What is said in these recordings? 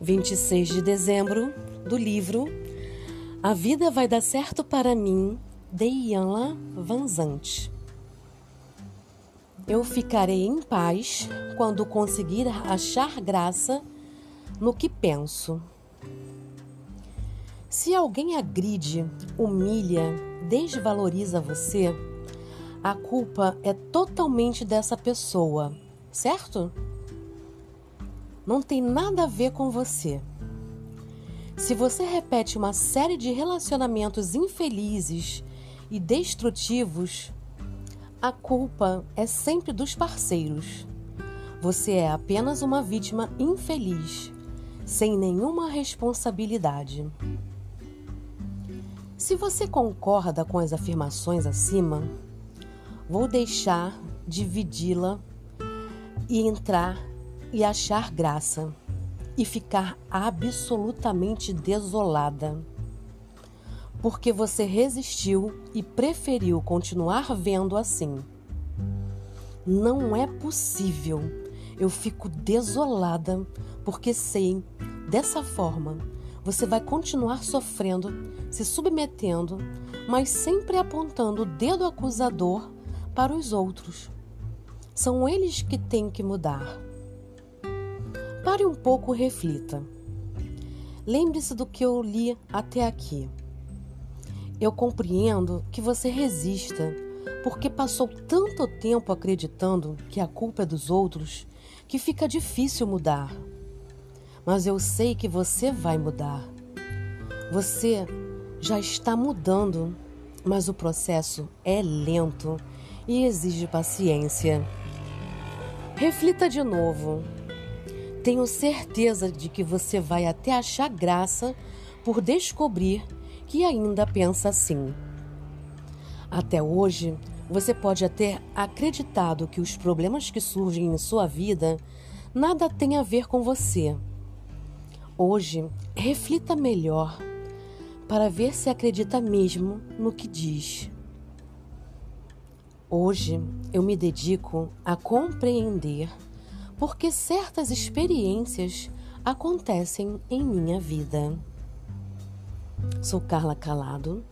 26 de dezembro, do livro A Vida Vai Dar Certo para Mim, de Ianla Vanzante. Eu ficarei em paz quando conseguir achar graça no que penso. Se alguém agride, humilha, desvaloriza você, a culpa é totalmente dessa pessoa, certo? Não tem nada a ver com você. Se você repete uma série de relacionamentos infelizes e destrutivos, a culpa é sempre dos parceiros. Você é apenas uma vítima infeliz, sem nenhuma responsabilidade. Se você concorda com as afirmações acima, vou deixar dividi-la e entrar e achar graça e ficar absolutamente desolada porque você resistiu e preferiu continuar vendo assim. Não é possível. Eu fico desolada porque sei, dessa forma, você vai continuar sofrendo, se submetendo, mas sempre apontando o dedo acusador para os outros. São eles que têm que mudar. Pare um pouco reflita. Lembre-se do que eu li até aqui. Eu compreendo que você resista, porque passou tanto tempo acreditando que a culpa é dos outros que fica difícil mudar. Mas eu sei que você vai mudar. Você já está mudando, mas o processo é lento e exige paciência. Reflita de novo. Tenho certeza de que você vai até achar graça por descobrir que ainda pensa assim. Até hoje, você pode até acreditado que os problemas que surgem em sua vida nada têm a ver com você. Hoje, reflita melhor para ver se acredita mesmo no que diz. Hoje, eu me dedico a compreender porque certas experiências acontecem em minha vida. Sou Carla Calado,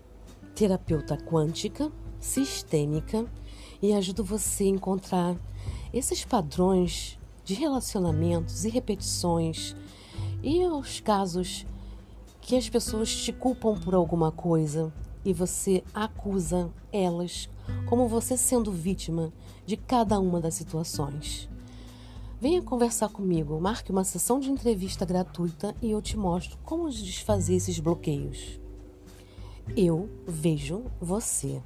terapeuta quântica, sistêmica e ajudo você a encontrar esses padrões de relacionamentos e repetições e os casos que as pessoas te culpam por alguma coisa e você acusa elas como você sendo vítima de cada uma das situações. Venha conversar comigo, marque uma sessão de entrevista gratuita e eu te mostro como desfazer esses bloqueios. Eu vejo você.